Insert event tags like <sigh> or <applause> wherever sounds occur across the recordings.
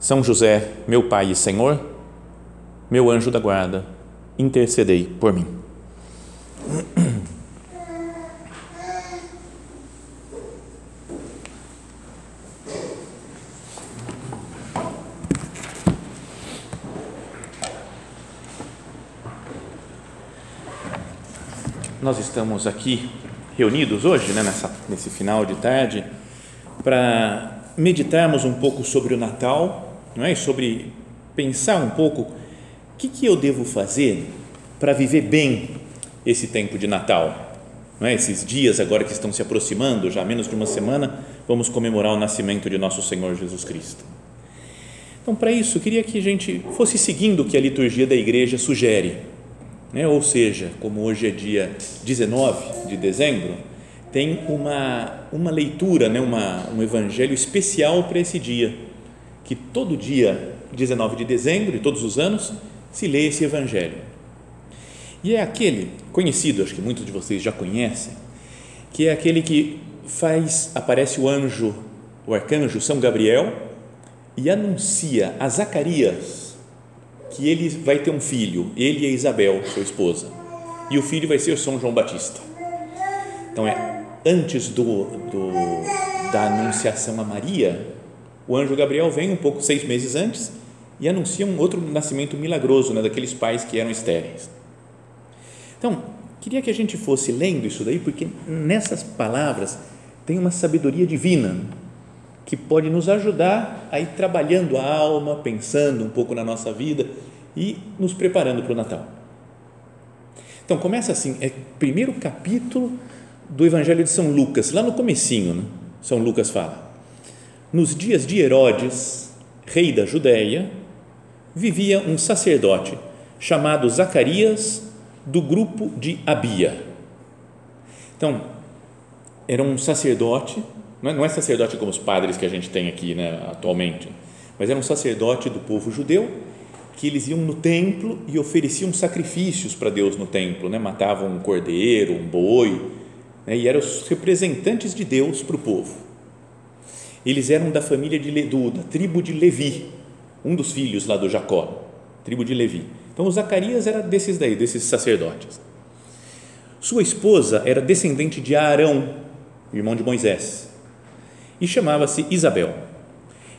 São José, meu Pai e Senhor, meu anjo da guarda, intercedei por mim. Nós estamos aqui reunidos hoje, né, nessa, nesse final de tarde, para meditarmos um pouco sobre o Natal, não é? sobre pensar um pouco o que, que eu devo fazer para viver bem esse tempo de Natal. Não é? Esses dias agora que estão se aproximando, já há menos de uma semana, vamos comemorar o nascimento de nosso Senhor Jesus Cristo. Então, para isso, queria que a gente fosse seguindo o que a liturgia da igreja sugere né? ou seja, como hoje é dia 19 de dezembro, tem uma, uma leitura, né? uma, um evangelho especial para esse dia, que todo dia 19 de dezembro, de todos os anos, se lê esse evangelho. E é aquele, conhecido, acho que muitos de vocês já conhecem, que é aquele que faz, aparece o anjo, o arcanjo São Gabriel, e anuncia a Zacarias que ele vai ter um filho, ele e Isabel, sua esposa, e o filho vai ser São João Batista. Então é antes do, do da anunciação a Maria, o anjo Gabriel vem um pouco seis meses antes e anuncia um outro nascimento milagroso, né, daqueles pais que eram estéreis. Então, queria que a gente fosse lendo isso daí, porque nessas palavras tem uma sabedoria divina que pode nos ajudar a ir trabalhando a alma, pensando um pouco na nossa vida e nos preparando para o Natal. Então começa assim, é primeiro capítulo do Evangelho de São Lucas, lá no comecinho, né? São Lucas fala: Nos dias de Herodes, rei da Judéia, vivia um sacerdote chamado Zacarias do grupo de Abia. Então, era um sacerdote, não é sacerdote como os padres que a gente tem aqui né, atualmente, mas era um sacerdote do povo judeu que eles iam no templo e ofereciam sacrifícios para Deus no templo, né? matavam um cordeiro, um boi, né? e eram os representantes de Deus para o povo. Eles eram da família de Ledu, da tribo de Levi, um dos filhos lá do Jacó, tribo de Levi. Então, o Zacarias era desses daí, desses sacerdotes. Sua esposa era descendente de Arão, irmão de Moisés, e chamava-se Isabel.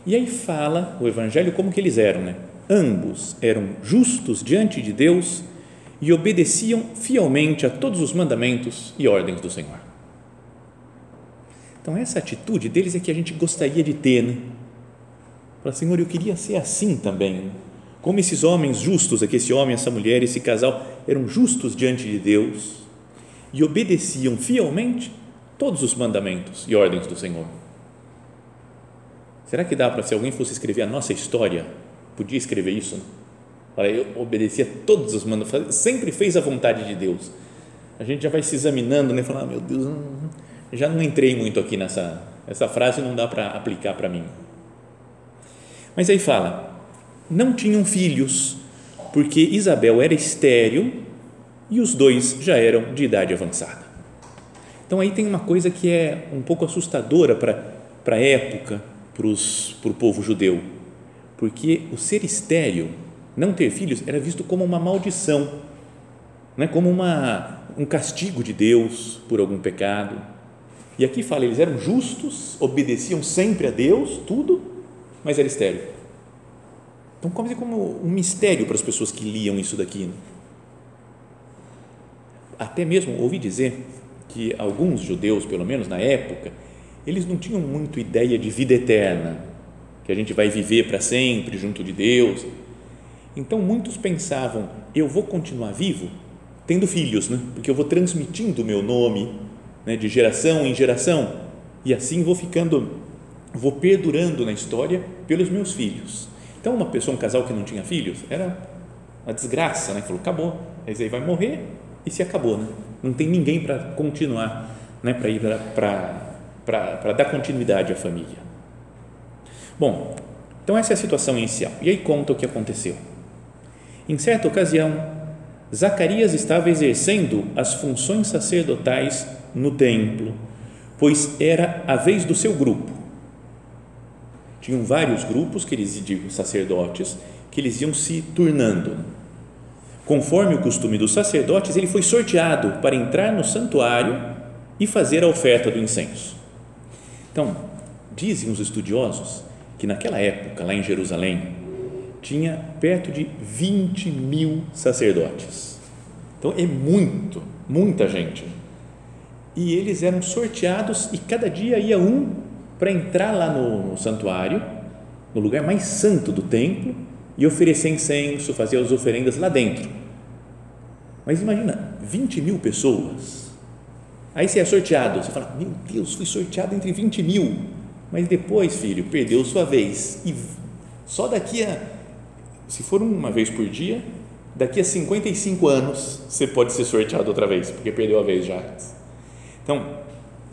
E aí fala o evangelho como que eles eram, né? ambos eram justos diante de Deus e obedeciam fielmente a todos os mandamentos e ordens do Senhor. Então, essa atitude deles é que a gente gostaria de ter, né? Fala, Senhor, eu queria ser assim também. Como esses homens justos, aqui, esse homem, essa mulher, esse casal, eram justos diante de Deus e obedeciam fielmente todos os mandamentos e ordens do Senhor. Será que dá para, se alguém fosse escrever a nossa história, podia escrever isso. Né? Eu obedecia todos os mandamentos, sempre fez a vontade de Deus. A gente já vai se examinando, né? Falar, ah, meu Deus, já não entrei muito aqui nessa essa frase, não dá para aplicar para mim. Mas aí fala, não tinham filhos, porque Isabel era estéril e os dois já eram de idade avançada. Então aí tem uma coisa que é um pouco assustadora para a época, para o povo judeu porque o ser estéril, não ter filhos, era visto como uma maldição, não é? como uma, um castigo de Deus por algum pecado. E aqui fala, eles eram justos, obedeciam sempre a Deus, tudo, mas era estéril. Então, como, como um mistério para as pessoas que liam isso daqui. Né? Até mesmo ouvi dizer que alguns judeus, pelo menos na época, eles não tinham muito ideia de vida eterna que a gente vai viver para sempre junto de Deus. Então muitos pensavam, eu vou continuar vivo tendo filhos, né? porque eu vou transmitindo o meu nome né? de geração em geração e assim vou ficando, vou perdurando na história pelos meus filhos. Então, uma pessoa, um casal que não tinha filhos, era uma desgraça, né? Falou, acabou, esse aí vai morrer e se acabou, né? Não tem ninguém para continuar, né? Para ir para dar continuidade à família. Bom, então essa é a situação inicial. E aí conta o que aconteceu. Em certa ocasião, Zacarias estava exercendo as funções sacerdotais no templo, pois era a vez do seu grupo. Tinham vários grupos que eles de sacerdotes que eles iam se turnando. Conforme o costume dos sacerdotes, ele foi sorteado para entrar no santuário e fazer a oferta do incenso. Então, dizem os estudiosos que naquela época, lá em Jerusalém, tinha perto de 20 mil sacerdotes. Então é muito, muita gente. E eles eram sorteados e cada dia ia um para entrar lá no, no santuário, no lugar mais santo do templo, e oferecer incenso, fazer as oferendas lá dentro. Mas imagina, 20 mil pessoas. Aí você é sorteado, você fala, meu Deus, fui sorteado entre 20 mil. Mas depois, filho, perdeu sua vez. E só daqui a se for uma vez por dia, daqui a 55 anos você pode ser sorteado outra vez, porque perdeu a vez já. Então,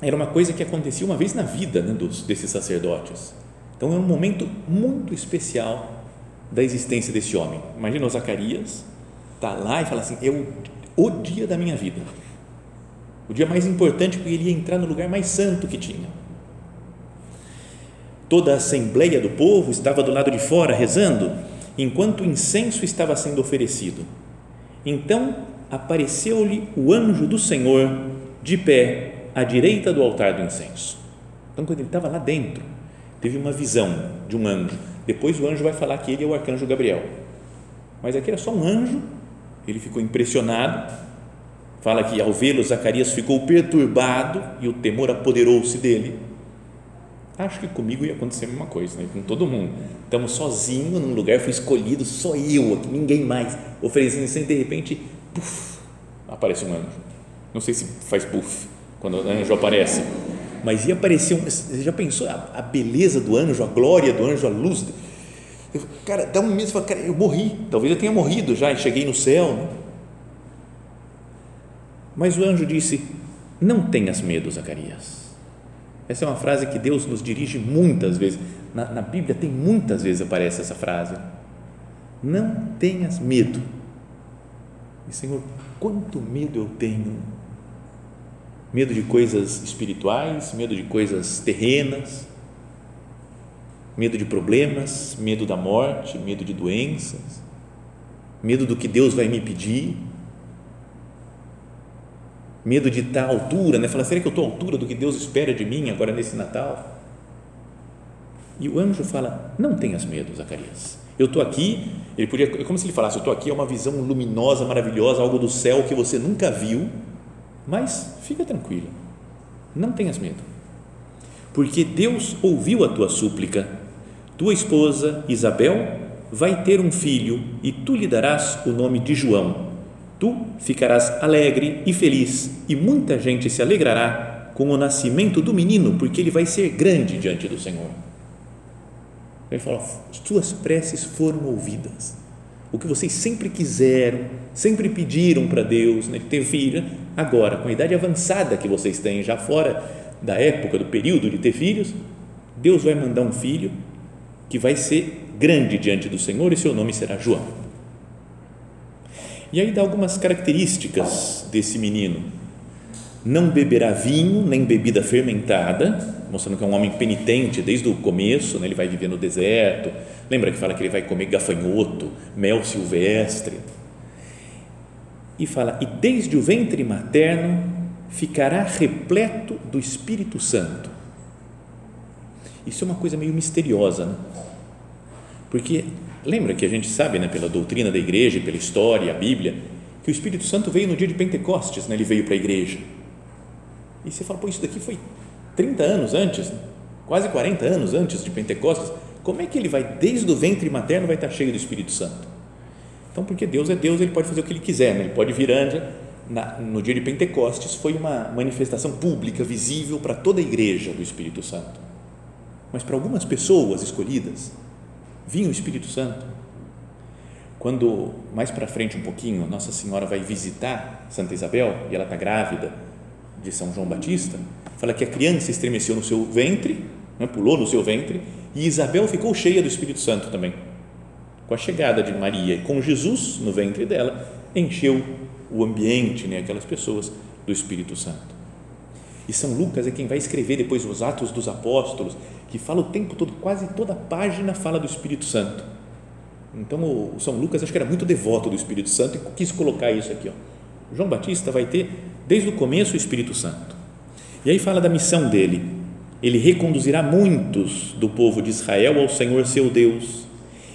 era uma coisa que acontecia uma vez na vida né, dos, desses sacerdotes. Então, é um momento muito especial da existência desse homem. Imagina o Zacarias, está lá e fala assim: é o, o dia da minha vida. O dia mais importante, porque ele ia entrar no lugar mais santo que tinha. Toda a assembleia do povo estava do lado de fora rezando enquanto o incenso estava sendo oferecido. Então apareceu-lhe o anjo do Senhor de pé à direita do altar do incenso. Então, quando ele estava lá dentro, teve uma visão de um anjo. Depois o anjo vai falar que ele é o arcanjo Gabriel. Mas aqui era só um anjo, ele ficou impressionado. Fala que ao vê-lo, Zacarias ficou perturbado e o temor apoderou-se dele Acho que comigo ia acontecer a mesma coisa, né? com todo mundo. Estamos sozinhos num lugar, fui escolhido, só eu ninguém mais, oferecendo e de repente, puff, aparece um anjo. Não sei se faz puff quando o anjo aparece, mas ia aparecer um. Você já pensou a, a beleza do anjo, a glória do anjo, a luz? Eu, cara, dá um mês, cara, eu morri, talvez eu tenha morrido já e cheguei no céu. Né? Mas o anjo disse: Não tenhas medo, Zacarias essa é uma frase que Deus nos dirige muitas vezes. Na, na Bíblia tem muitas vezes aparece essa frase. Não tenhas medo. E Senhor, quanto medo eu tenho? Medo de coisas espirituais, medo de coisas terrenas, medo de problemas, medo da morte, medo de doenças, medo do que Deus vai me pedir medo de estar à altura, né? Fala, será que eu estou à altura do que Deus espera de mim agora nesse Natal? E o anjo fala, não tenhas medo, Zacarias. Eu estou aqui, ele podia, é como se ele falasse, eu estou aqui, é uma visão luminosa, maravilhosa, algo do céu que você nunca viu, mas fica tranquilo, não tenhas medo, porque Deus ouviu a tua súplica, tua esposa Isabel vai ter um filho e tu lhe darás o nome de João Tu ficarás alegre e feliz, e muita gente se alegrará com o nascimento do menino, porque ele vai ser grande diante do Senhor. Ele fala: Suas preces foram ouvidas. O que vocês sempre quiseram, sempre pediram para Deus, né, ter filho, agora, com a idade avançada que vocês têm, já fora da época, do período de ter filhos, Deus vai mandar um filho que vai ser grande diante do Senhor e seu nome será João. E aí dá algumas características desse menino. Não beberá vinho nem bebida fermentada, mostrando que é um homem penitente desde o começo, né? ele vai viver no deserto. Lembra que fala que ele vai comer gafanhoto, mel silvestre. E fala: e desde o ventre materno ficará repleto do Espírito Santo. Isso é uma coisa meio misteriosa, né? Porque Lembra que a gente sabe, né, pela doutrina da igreja, pela história, a Bíblia, que o Espírito Santo veio no dia de Pentecostes, né, ele veio para a igreja. E você fala, pô, isso daqui foi 30 anos antes, quase 40 anos antes de Pentecostes. Como é que ele vai, desde o ventre materno, vai estar cheio do Espírito Santo? Então, porque Deus é Deus, ele pode fazer o que ele quiser, né? ele pode vir antes. No dia de Pentecostes foi uma manifestação pública, visível para toda a igreja do Espírito Santo. Mas para algumas pessoas escolhidas, vinha o Espírito Santo. Quando mais para frente um pouquinho, Nossa Senhora vai visitar Santa Isabel e ela está grávida de São João Batista, fala que a criança estremeceu no seu ventre, né, pulou no seu ventre, e Isabel ficou cheia do Espírito Santo também. Com a chegada de Maria e com Jesus no ventre dela, encheu o ambiente, né, aquelas pessoas, do Espírito Santo. E São Lucas é quem vai escrever depois os Atos dos Apóstolos, que fala o tempo todo, quase toda página fala do Espírito Santo. Então, o São Lucas acho que era muito devoto do Espírito Santo e quis colocar isso aqui. Ó. João Batista vai ter, desde o começo, o Espírito Santo. E aí fala da missão dele. Ele reconduzirá muitos do povo de Israel ao Senhor seu Deus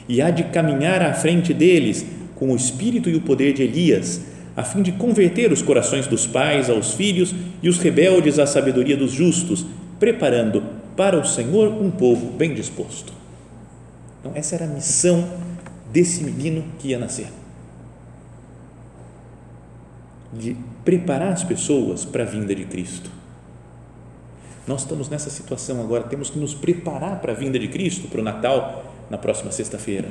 e há de caminhar à frente deles com o espírito e o poder de Elias, a fim de converter os corações dos pais aos filhos e os rebeldes à sabedoria dos justos, preparando para o Senhor um povo bem disposto. Então, essa era a missão desse menino que ia nascer. De preparar as pessoas para a vinda de Cristo. Nós estamos nessa situação agora, temos que nos preparar para a vinda de Cristo, para o Natal, na próxima sexta-feira.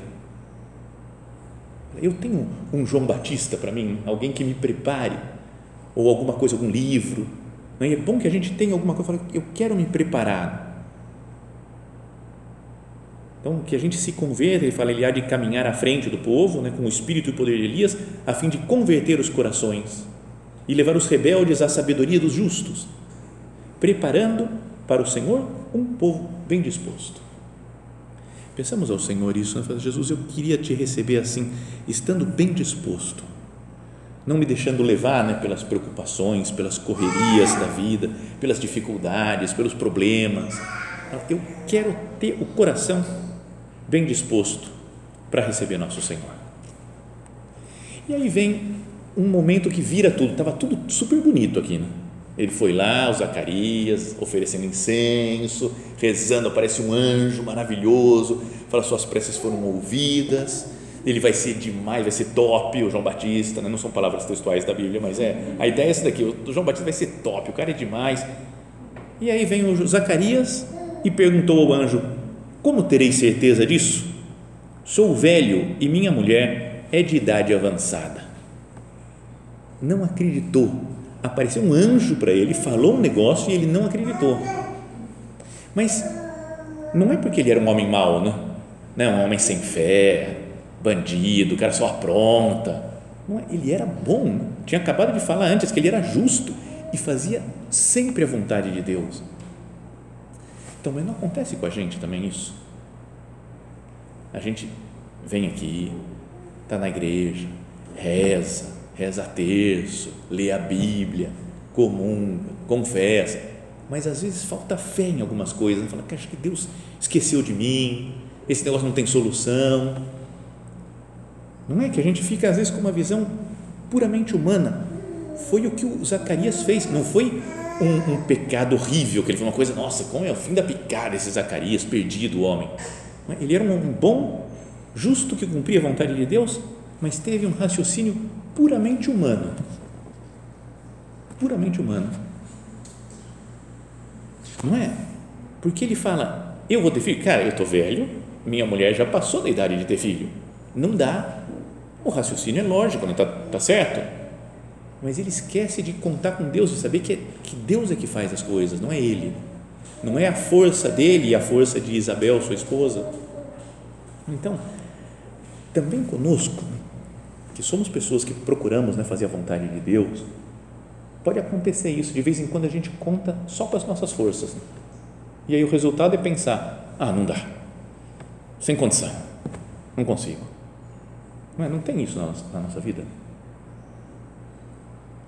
Eu tenho um João Batista para mim, alguém que me prepare, ou alguma coisa, algum livro. É bom que a gente tenha alguma coisa, eu quero me preparar. Então, que a gente se converta, ele fala, ele há de caminhar à frente do povo, né, com o espírito e o poder de Elias, a fim de converter os corações e levar os rebeldes à sabedoria dos justos, preparando para o Senhor um povo bem disposto. Pensamos ao Senhor isso, né? Jesus, eu queria te receber assim, estando bem disposto, não me deixando levar né, pelas preocupações, pelas correrias da vida, pelas dificuldades, pelos problemas. Eu quero ter o coração bem disposto para receber nosso Senhor. E aí vem um momento que vira tudo, estava tudo super bonito aqui, né? Ele foi lá, o Zacarias, oferecendo incenso, rezando, aparece um anjo maravilhoso, fala suas preces foram ouvidas, ele vai ser demais, vai ser top, o João Batista, né? não são palavras textuais da Bíblia, mas é, a ideia é essa daqui, o João Batista vai ser top, o cara é demais. E aí vem o Zacarias e perguntou ao anjo, como terei certeza disso? Sou velho e minha mulher é de idade avançada. Não acreditou apareceu um anjo para ele, falou um negócio e ele não acreditou. Mas não é porque ele era um homem mau, né? Não, né? um homem sem fé, bandido, o cara só apronta. Não, é, ele era bom. Tinha acabado de falar antes que ele era justo e fazia sempre a vontade de Deus. Então, mas não acontece com a gente também isso? A gente vem aqui, está na igreja, reza, reza terço, lê a Bíblia, comunga, confessa, mas às vezes falta fé em algumas coisas, fala que acho que Deus esqueceu de mim, esse negócio não tem solução. Não é que a gente fica às vezes com uma visão puramente humana. Foi o que o Zacarias fez, não foi um, um pecado horrível, que ele foi uma coisa, nossa, como é o fim da picada esse Zacarias, perdido o homem. É? Ele era um bom, justo que cumpria a vontade de Deus, mas teve um raciocínio puramente humano. Puramente humano. Não é? Porque ele fala: Eu vou ter filho? Cara, eu estou velho, minha mulher já passou da idade de ter filho. Não dá. O raciocínio é lógico, não está tá certo? Mas ele esquece de contar com Deus e saber que, que Deus é que faz as coisas, não é ele. Não é a força dele e a força de Isabel, sua esposa. Então, também conosco, que somos pessoas que procuramos né, fazer a vontade de Deus, pode acontecer isso. De vez em quando a gente conta só com as nossas forças. E aí o resultado é pensar: ah, não dá. Sem condição. Não consigo. Não, é? não tem isso na nossa vida.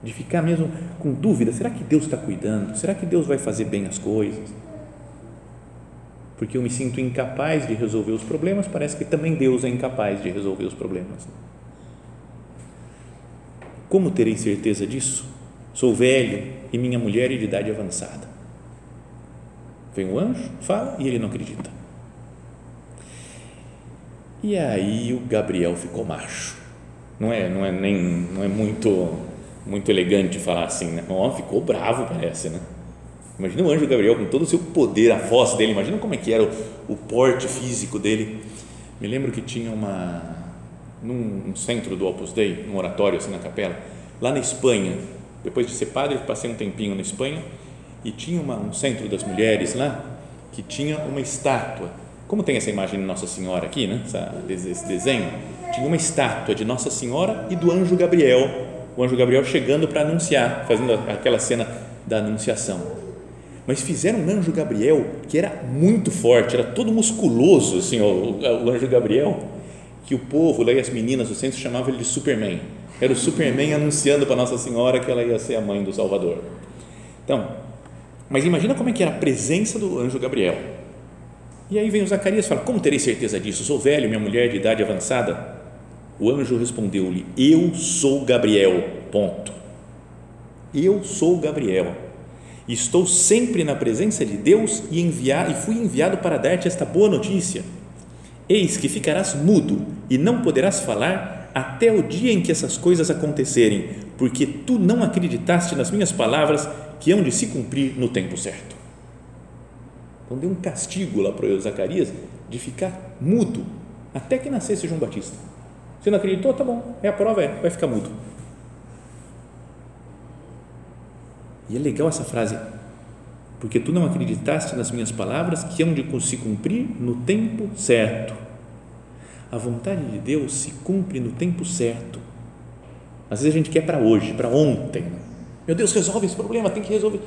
De ficar mesmo com dúvida: será que Deus está cuidando? Será que Deus vai fazer bem as coisas? Porque eu me sinto incapaz de resolver os problemas, parece que também Deus é incapaz de resolver os problemas. Como terei certeza disso? Sou velho e minha mulher é de idade avançada. Vem o anjo, fala e ele não acredita. E aí o Gabriel ficou macho. Não é, não é nem, não é muito, muito elegante falar assim, né? O homem ficou bravo, parece, né? Imagina o anjo Gabriel com todo o seu poder, a voz dele, imagina como é que era o, o porte físico dele. Me lembro que tinha uma num um centro do Opus Dei, um oratório assim na capela, lá na Espanha. Depois de ser padre, passei um tempinho na Espanha e tinha uma, um centro das mulheres lá que tinha uma estátua. Como tem essa imagem de Nossa Senhora aqui, né? Essa, esse desenho, tinha uma estátua de Nossa Senhora e do anjo Gabriel. O anjo Gabriel chegando para anunciar, fazendo aquela cena da anunciação mas fizeram um anjo Gabriel que era muito forte, era todo musculoso, assim, o, o anjo Gabriel, que o povo, lá e as meninas do centro chamavam ele de Superman. Era o Superman anunciando para Nossa Senhora que ela ia ser a mãe do Salvador. Então, mas imagina como é que era a presença do anjo Gabriel. E aí vem o Zacarias e fala: Como terei certeza disso? Sou velho, minha mulher de idade avançada. O anjo respondeu-lhe: Eu sou Gabriel. Ponto. Eu sou Gabriel Estou sempre na presença de Deus e, enviar, e fui enviado para dar-te esta boa notícia. Eis que ficarás mudo e não poderás falar até o dia em que essas coisas acontecerem, porque tu não acreditaste nas minhas palavras que hão de se cumprir no tempo certo. Então deu um castigo lá para o Zacarias de ficar mudo até que nascesse João Batista. Você não acreditou? Tá bom, é a prova, é, vai ficar mudo. E é legal essa frase, porque tu não acreditaste nas minhas palavras que hão de se cumprir no tempo certo. A vontade de Deus se cumpre no tempo certo. Às vezes a gente quer para hoje, para ontem. Meu Deus, resolve esse problema, tem que resolver.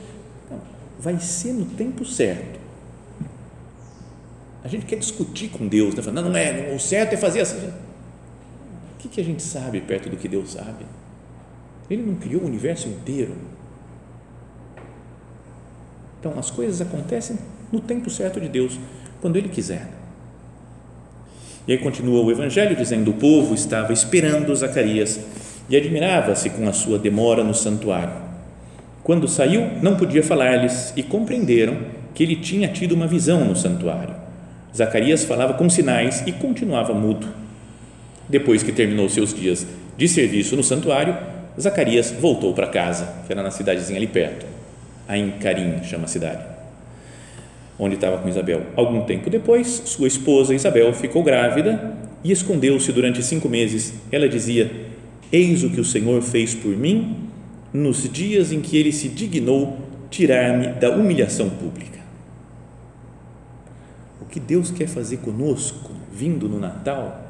Não, vai ser no tempo certo. A gente quer discutir com Deus, né? Não, não é, o certo é fazer assim. O que a gente sabe perto do que Deus sabe? Ele não criou o universo inteiro então, as coisas acontecem no tempo certo de Deus, quando Ele quiser. E aí continua o Evangelho dizendo: o povo estava esperando Zacarias e admirava-se com a sua demora no santuário. Quando saiu, não podia falar-lhes e compreenderam que ele tinha tido uma visão no santuário. Zacarias falava com sinais e continuava mudo. Depois que terminou seus dias de serviço no santuário, Zacarias voltou para casa, que era na cidadezinha ali perto. Ain Karim chama a cidade, onde estava com Isabel. Algum tempo depois, sua esposa Isabel ficou grávida e escondeu-se durante cinco meses. Ela dizia: Eis o que o Senhor fez por mim nos dias em que ele se dignou tirar-me da humilhação pública. O que Deus quer fazer conosco, vindo no Natal,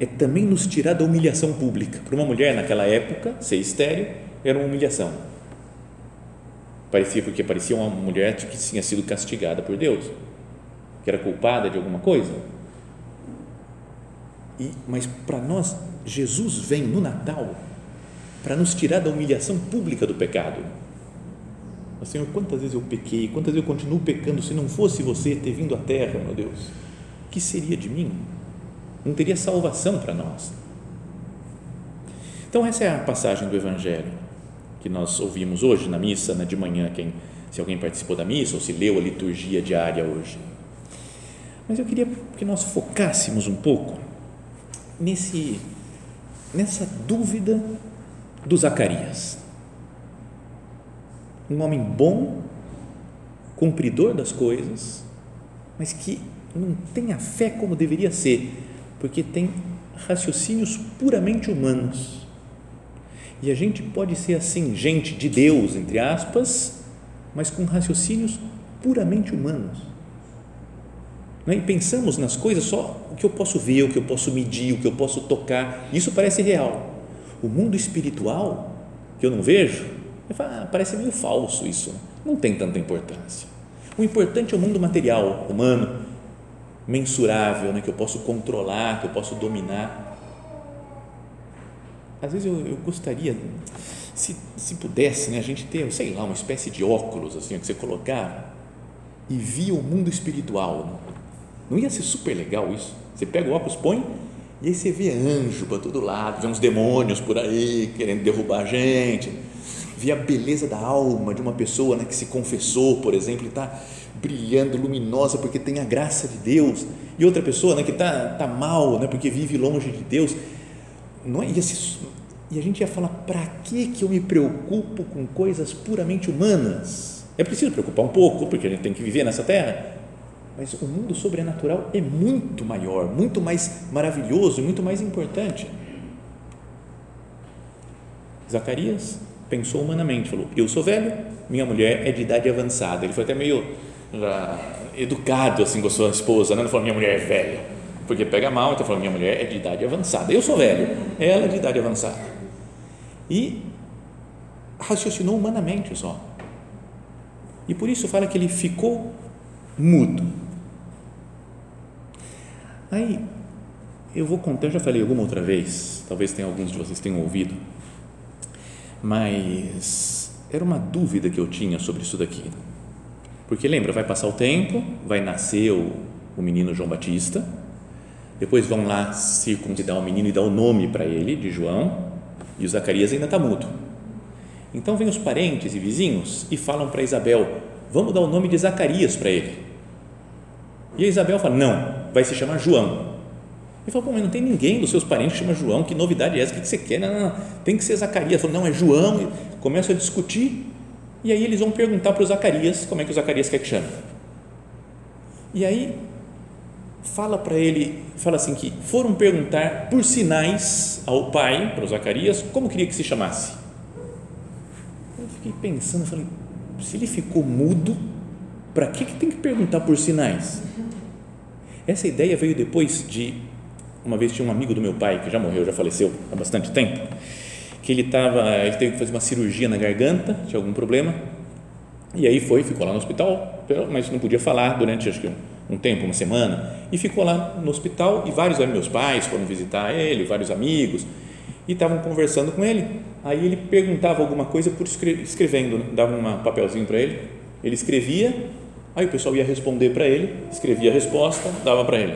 é também nos tirar da humilhação pública. Para uma mulher naquela época, ser estéreo era uma humilhação Parecia porque parecia uma mulher que tinha sido castigada por Deus, que era culpada de alguma coisa. E, mas para nós, Jesus vem no Natal para nos tirar da humilhação pública do pecado. Senhor, quantas vezes eu pequei, quantas vezes eu continuo pecando se não fosse você ter vindo à terra, meu Deus? O que seria de mim? Não teria salvação para nós. Então, essa é a passagem do Evangelho que nós ouvimos hoje na missa, né, de manhã, quem, se alguém participou da missa ou se leu a liturgia diária hoje. Mas eu queria que nós focássemos um pouco nesse, nessa dúvida do Zacarias. Um homem bom, cumpridor das coisas, mas que não tem a fé como deveria ser, porque tem raciocínios puramente humanos e a gente pode ser assim, gente de Deus, entre aspas, mas com raciocínios puramente humanos. É? E pensamos nas coisas só o que eu posso ver, o que eu posso medir, o que eu posso tocar. Isso parece real. O mundo espiritual, que eu não vejo, eu falo, ah, parece meio falso isso. Não tem tanta importância. O importante é o mundo material, humano, mensurável, né, que eu posso controlar, que eu posso dominar às vezes eu, eu gostaria, se, se pudesse, né, a gente ter, sei lá, uma espécie de óculos assim, que você colocava e via o mundo espiritual. Né? Não ia ser super legal isso? Você pega o óculos, põe e aí você vê anjo para todo lado, vê uns demônios por aí querendo derrubar a gente, vê a beleza da alma de uma pessoa né, que se confessou, por exemplo, e está brilhando, luminosa porque tem a graça de Deus, e outra pessoa né, que está tá mal né, porque vive longe de Deus não é, esse, e a gente ia falar, para que, que eu me preocupo com coisas puramente humanas? É preciso preocupar um pouco, porque a gente tem que viver nessa terra, Mas o mundo sobrenatural é muito maior, muito mais maravilhoso, muito mais importante. Zacarias pensou humanamente, falou: Eu sou velho, minha mulher é de idade avançada. Ele foi até meio já, educado assim com sua esposa, né? não falou: Minha mulher é velha, porque pega mal, então falou: Minha mulher é de idade avançada. Eu sou velho, ela é de idade avançada. E raciocinou humanamente só. E por isso fala que ele ficou mudo. Aí, eu vou contar, eu já falei alguma outra vez, talvez tenha alguns de vocês tenham ouvido, mas era uma dúvida que eu tinha sobre isso daqui. Porque lembra, vai passar o tempo, vai nascer o, o menino João Batista, depois vão lá circuncidar o menino e dar o nome para ele, de João, e o Zacarias ainda está mudo. Então vem os parentes e vizinhos e falam para Isabel: vamos dar o nome de Zacarias para ele. E a Isabel fala: não, vai se chamar João. Ele pô, mas não tem ninguém dos seus parentes que chama João, que novidade é essa? O que você quer? Não, não, não, tem que ser Zacarias. Falou, não, é João. E começa a discutir, e aí eles vão perguntar para o Zacarias como é que o Zacarias quer que chame. E aí fala para ele, fala assim que foram perguntar por sinais ao pai, para o Zacarias, como queria que se chamasse. Eu fiquei pensando, falei, se ele ficou mudo, para que, que tem que perguntar por sinais? Essa ideia veio depois de uma vez tinha um amigo do meu pai que já morreu, já faleceu há bastante tempo, que ele estava, ele teve que fazer uma cirurgia na garganta, tinha algum problema, e aí foi, ficou lá no hospital, mas não podia falar durante acho que um tempo, uma semana, e ficou lá no hospital e vários meus pais foram visitar ele, vários amigos, e estavam conversando com ele. Aí ele perguntava alguma coisa por escrevendo, né? dava um papelzinho para ele, ele escrevia, aí o pessoal ia responder para ele, escrevia a resposta, dava para ele.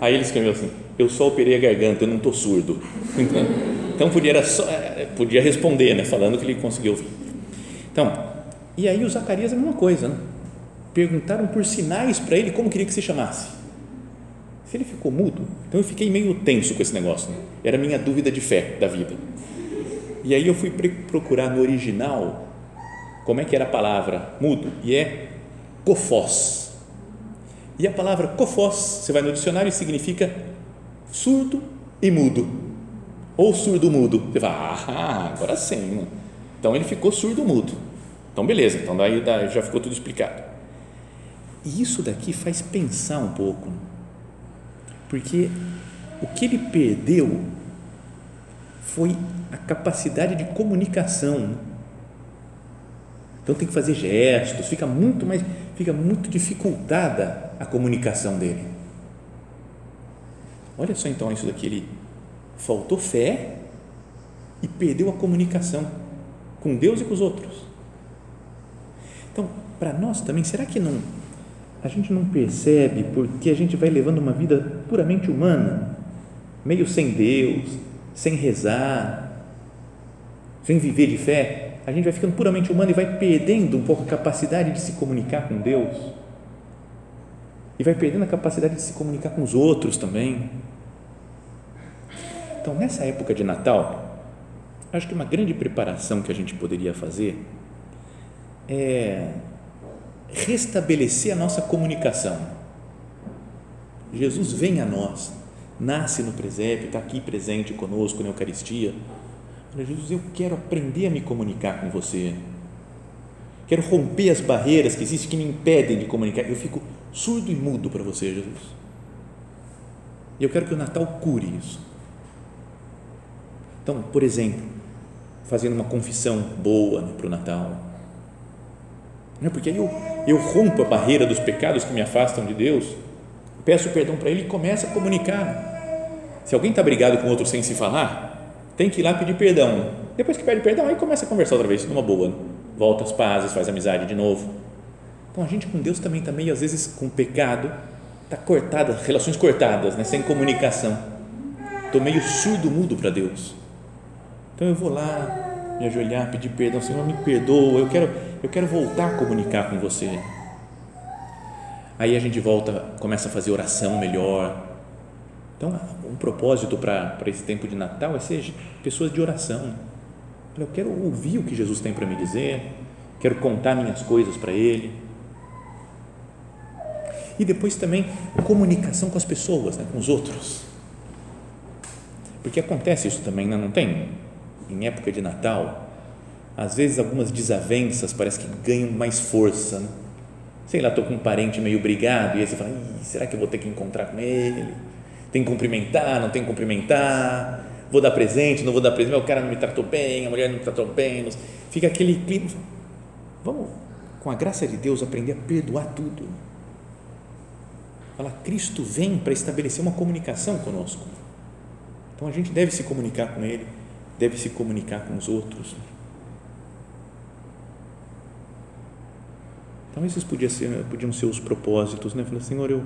Aí ele escreveu assim: Eu só operei a garganta, eu não estou surdo. <laughs> Então, então podia, só, é, podia responder, né, falando que ele conseguiu ouvir. Então, e aí o Zacarias é a mesma coisa, né? Perguntaram por sinais para ele como queria que se chamasse. Se ele ficou mudo, então eu fiquei meio tenso com esse negócio. Né? Era minha dúvida de fé da vida. E aí eu fui procurar no original como é que era a palavra mudo, e é cofós. E a palavra cofós, você vai no dicionário e significa surdo e mudo. Ou surdo-mudo. Você fala, ah, agora sim. Né? Então ele ficou surdo-mudo. Então beleza, então daí já ficou tudo explicado. E isso daqui faz pensar um pouco, porque o que ele perdeu foi a capacidade de comunicação. Então tem que fazer gestos, fica muito mais, fica muito dificultada a comunicação dele. Olha só então isso daqui, ele faltou fé e perdeu a comunicação com Deus e com os outros. Então, para nós também, será que não a gente não percebe porque a gente vai levando uma vida puramente humana, meio sem Deus, sem rezar, sem viver de fé, a gente vai ficando puramente humano e vai perdendo um pouco a capacidade de se comunicar com Deus e vai perdendo a capacidade de se comunicar com os outros também. Então, nessa época de Natal, acho que uma grande preparação que a gente poderia fazer é restabelecer a nossa comunicação. Jesus vem a nós, nasce no presépio, está aqui presente conosco na Eucaristia. Jesus, eu quero aprender a me comunicar com você. Quero romper as barreiras que existem que me impedem de comunicar. Eu fico surdo e mudo para você, Jesus. E eu quero que o Natal cure isso. Então, por exemplo, fazendo uma confissão boa né, para o Natal. Não, porque aí eu, eu rompo a barreira dos pecados que me afastam de Deus, peço perdão para Ele e começo a comunicar. Se alguém está brigado com outro sem se falar, tem que ir lá pedir perdão. Depois que pede perdão, aí começa a conversar outra vez, numa boa. Né? Volta às pazes, faz amizade de novo então a gente com Deus também está meio, às vezes, com pecado, está cortada, relações cortadas, né? sem comunicação. Estou meio surdo, mudo para Deus. Então eu vou lá, me ajoelhar, pedir perdão, Senhor, me perdoa, eu quero, eu quero voltar a comunicar com você. Aí a gente volta, começa a fazer oração melhor. Então, um propósito para esse tempo de Natal é ser pessoas de oração. Eu quero ouvir o que Jesus tem para me dizer, quero contar minhas coisas para Ele E depois também comunicação com as pessoas, né, com os outros. Porque acontece isso também, né? não tem? Em época de Natal, às vezes algumas desavenças parece que ganham mais força. Né? Sei lá, estou com um parente meio brigado e aí você fala, será que eu vou ter que encontrar com ele? Tem que cumprimentar, não tem que cumprimentar? Vou dar presente, não vou dar presente? O cara não me tratou bem, a mulher não me tratou bem. Fica aquele clima. Vamos, com a graça de Deus, aprender a perdoar tudo. Fala, Cristo vem para estabelecer uma comunicação conosco. Então a gente deve se comunicar com Ele, deve se comunicar com os outros. Então esses podiam ser, podiam ser os propósitos, né? Falar, Senhor, eu,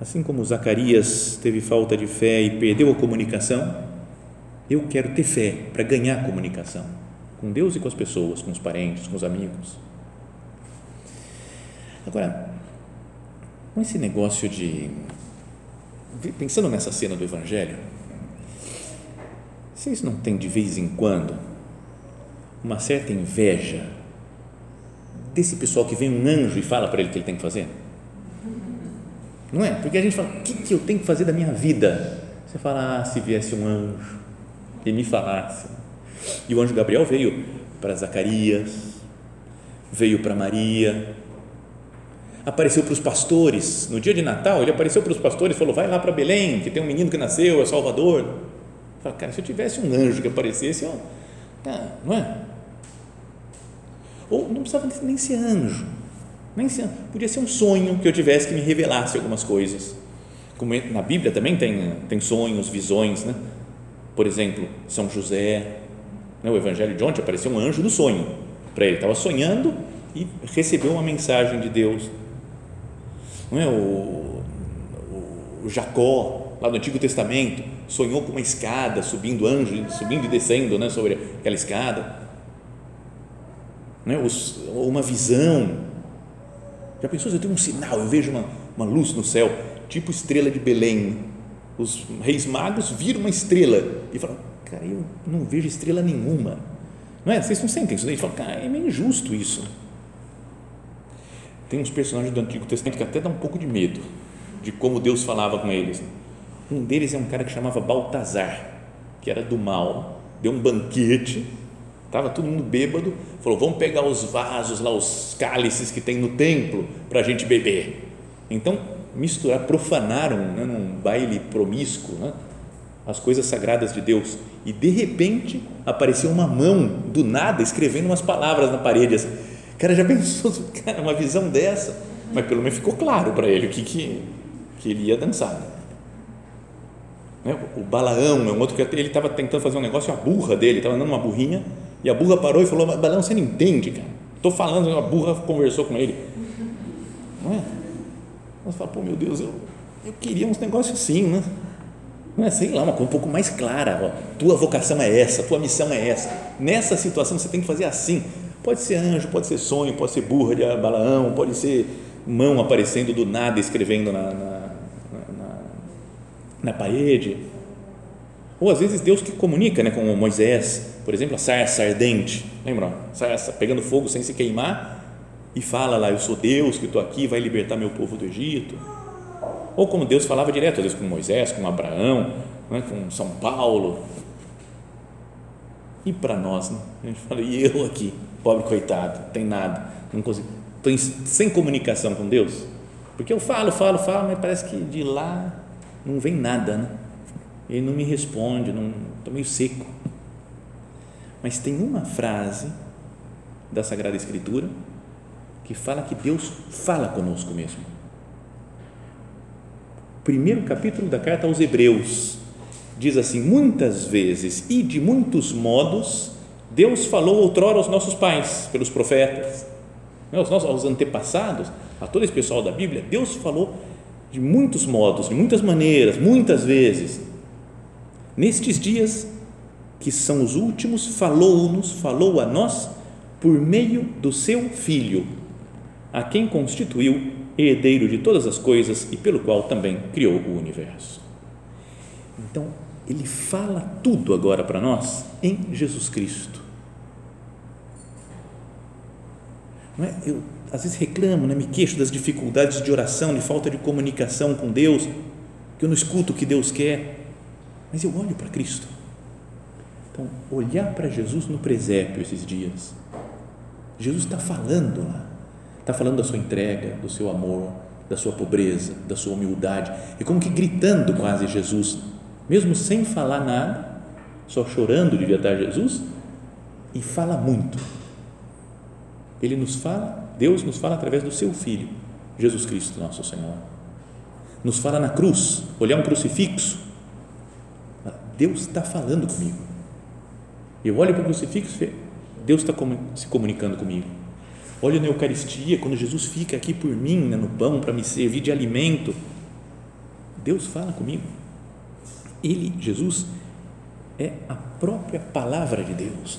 assim como Zacarias teve falta de fé e perdeu a comunicação, eu quero ter fé para ganhar comunicação com Deus e com as pessoas, com os parentes, com os amigos. Agora, com esse negócio de pensando nessa cena do Evangelho, vocês não têm de vez em quando uma certa inveja desse pessoal que vem um anjo e fala para ele o que ele tem que fazer? Não é? Porque a gente fala, o que, que eu tenho que fazer da minha vida? Você fala, ah, se viesse um anjo e me falasse. E o anjo Gabriel veio para Zacarias, veio para Maria, apareceu para os pastores. No dia de Natal, ele apareceu para os pastores e falou: Vai lá para Belém, que tem um menino que nasceu, é Salvador. Fala, cara, se eu tivesse um anjo que aparecesse, eu, ah, não é? Ou não precisava nem ser anjo, nem ser, podia ser um sonho que eu tivesse que me revelasse algumas coisas. Como na Bíblia também tem, tem sonhos, visões, né? Por exemplo, São José, né? o Evangelho de ontem apareceu um anjo no sonho para ele, estava sonhando e recebeu uma mensagem de Deus. Não é o, o Jacó lá do Antigo Testamento sonhou com uma escada subindo anjo subindo e descendo né, sobre aquela escada. Né, os, uma visão. Já pensou eu tenho um sinal eu vejo uma, uma luz no céu tipo estrela de Belém. Os reis magos viram uma estrela e falam cara eu não vejo estrela nenhuma. Não é? Vocês não sentem isso daí? Falam cara é meio injusto isso. Tem uns personagens do Antigo Testamento que até dá um pouco de medo de como Deus falava com eles um deles é um cara que chamava Baltazar, que era do mal, deu um banquete, estava todo mundo bêbado, falou: vamos pegar os vasos lá, os cálices que tem no templo para a gente beber. Então, misturar, profanaram né, num baile promíscuo né, as coisas sagradas de Deus. E de repente apareceu uma mão do nada escrevendo umas palavras na parede. Assim. Cara já pensou, <laughs> cara, uma visão dessa, mas pelo menos ficou claro para ele o que, que, que ele ia dançar. Né? Né? O Balaão é um outro que ele estava tentando fazer um negócio, a burra dele estava andando uma burrinha e a burra parou e falou: Balaão, você não entende, cara. Estou falando, a burra conversou com ele. <laughs> Não é? Você fala, pô, meu Deus, eu, eu queria uns negócios assim, né? Não é, sei lá, uma coisa um pouco mais clara. Ó, tua vocação é essa, tua missão é essa. Nessa situação você tem que fazer assim. Pode ser anjo, pode ser sonho, pode ser burra de Balaão, pode ser mão aparecendo do nada escrevendo na, na na parede. Ou às vezes Deus que comunica né, com Moisés, por exemplo, a sarça ardente, lembra? Sarça pegando fogo sem se queimar e fala lá: Eu sou Deus que estou aqui, vai libertar meu povo do Egito. Ou como Deus falava direto, às vezes com Moisés, com Abraão, né, com São Paulo. E para nós, né? a gente fala: E eu aqui, pobre coitado, tem nada, não consigo, estou sem comunicação com Deus. Porque eu falo, falo, falo, mas parece que de lá não vem nada, né? Ele não me responde, não estou meio seco. Mas tem uma frase da Sagrada Escritura que fala que Deus fala conosco mesmo. Primeiro capítulo da carta aos Hebreus diz assim: muitas vezes e de muitos modos Deus falou outrora aos nossos pais pelos profetas, né, aos nossos aos antepassados, a todo esse pessoal da Bíblia, Deus falou de muitos modos, de muitas maneiras, muitas vezes. Nestes dias que são os últimos, falou-nos, falou a nós por meio do seu Filho, a quem constituiu herdeiro de todas as coisas e pelo qual também criou o universo. Então, ele fala tudo agora para nós em Jesus Cristo. Não é? Eu às vezes reclamo, né? me queixo das dificuldades de oração, de falta de comunicação com Deus, que eu não escuto o que Deus quer, mas eu olho para Cristo. Então, olhar para Jesus no presépio esses dias. Jesus está falando lá, está falando da sua entrega, do seu amor, da sua pobreza, da sua humildade, e como que gritando quase Jesus, mesmo sem falar nada, só chorando devia estar Jesus, e fala muito. Ele nos fala, Deus nos fala através do seu Filho, Jesus Cristo, nosso Senhor. Nos fala na cruz, olhar um crucifixo. Deus está falando comigo. Eu olho para o crucifixo, Deus está se comunicando comigo. Olho na Eucaristia, quando Jesus fica aqui por mim, né, no pão, para me servir de alimento. Deus fala comigo. Ele, Jesus, é a própria palavra de Deus.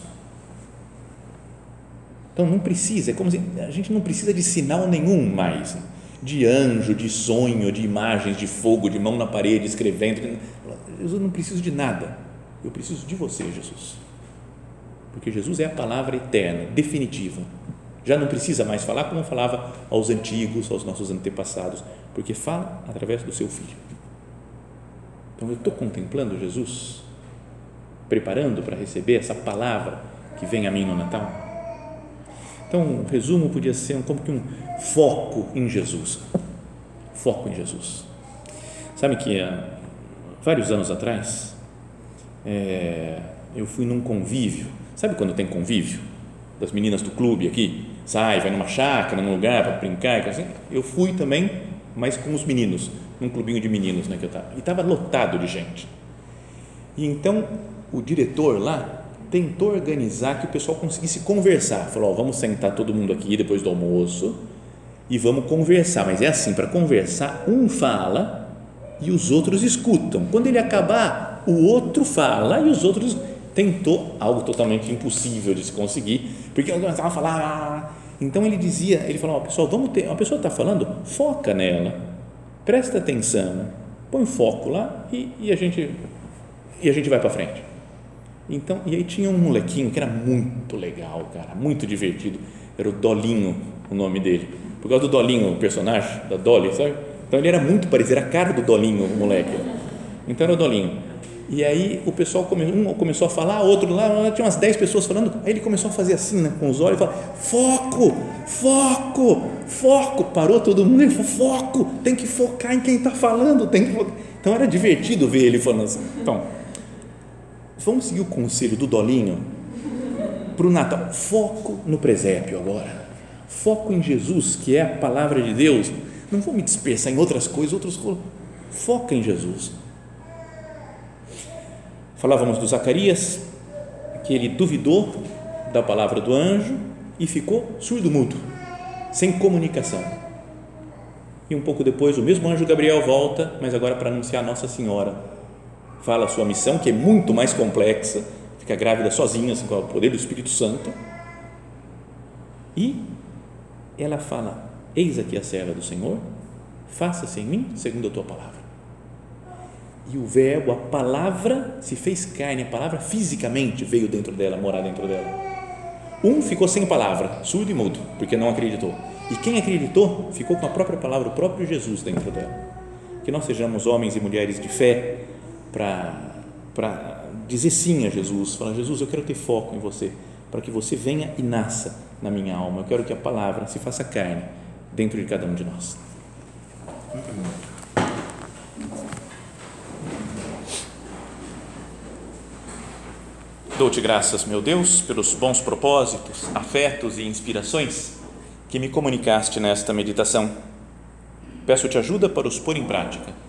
Então não precisa, é como se a gente não precisa de sinal nenhum mais, de anjo, de sonho, de imagens de fogo, de mão na parede escrevendo. Jesus não preciso de nada. Eu preciso de você, Jesus. Porque Jesus é a palavra eterna, definitiva. Já não precisa mais falar como falava aos antigos, aos nossos antepassados, porque fala através do seu filho. Então eu estou contemplando Jesus, preparando para receber essa palavra que vem a mim no Natal então, o resumo podia ser um, como que um foco em Jesus. Foco em Jesus. Sabe que há vários anos atrás, é, eu fui num convívio. Sabe quando tem convívio? Das meninas do clube aqui, sai, vai numa chácara, num lugar para brincar. Assim. Eu fui também, mas com os meninos, num clubinho de meninos né, que eu estava. E estava lotado de gente. E então, o diretor lá tentou organizar que o pessoal conseguisse conversar. Falou: vamos sentar todo mundo aqui depois do almoço e vamos conversar. Mas é assim: para conversar, um fala e os outros escutam. Quando ele acabar, o outro fala e os outros. Tentou algo totalmente impossível de se conseguir, porque eu começava a falar. Ah. Então ele dizia: ele falou, pessoal, vamos ter. A pessoa está falando, foca nela, presta atenção, põe foco lá e, e a gente e a gente vai para frente. Então, e aí tinha um molequinho que era muito legal, cara, muito divertido. Era o Dolinho, o nome dele. Por causa do Dolinho, o personagem da Dolly, sabe? Então ele era muito parecido, era a cara do Dolinho, o moleque. Então era o Dolinho. E aí o pessoal come, um começou a falar, outro lá, tinha umas 10 pessoas falando. Aí ele começou a fazer assim, né, com os olhos, e falou: foco, foco, foco. Parou todo mundo e falou: foco, tem que focar em quem está falando, tem que focar. Então era divertido ver ele falando assim. Então, Vamos seguir o conselho do Dolinho para o Natal. Foco no presépio agora. Foco em Jesus, que é a palavra de Deus. Não vou me dispersar em outras coisas, outros. Foca em Jesus. Falávamos do Zacarias, que ele duvidou da palavra do anjo e ficou surdo-mudo, sem comunicação. E um pouco depois, o mesmo anjo Gabriel volta, mas agora para anunciar Nossa Senhora fala a sua missão, que é muito mais complexa, fica grávida sozinha, assim, com o poder do Espírito Santo. E ela fala: Eis aqui a serva do Senhor, faça-se em mim segundo a tua palavra. E o Verbo, a palavra, se fez carne, a palavra fisicamente veio dentro dela, morar dentro dela. Um ficou sem palavra, surdo e mudo, porque não acreditou. E quem acreditou ficou com a própria palavra, o próprio Jesus dentro dela. Que nós sejamos homens e mulheres de fé, para dizer sim a Jesus, falar, Jesus, eu quero ter foco em você, para que você venha e nasça na minha alma. Eu quero que a palavra se faça carne dentro de cada um de nós. Dou-te graças, meu Deus, pelos bons propósitos, afetos e inspirações que me comunicaste nesta meditação. Peço-te ajuda para os pôr em prática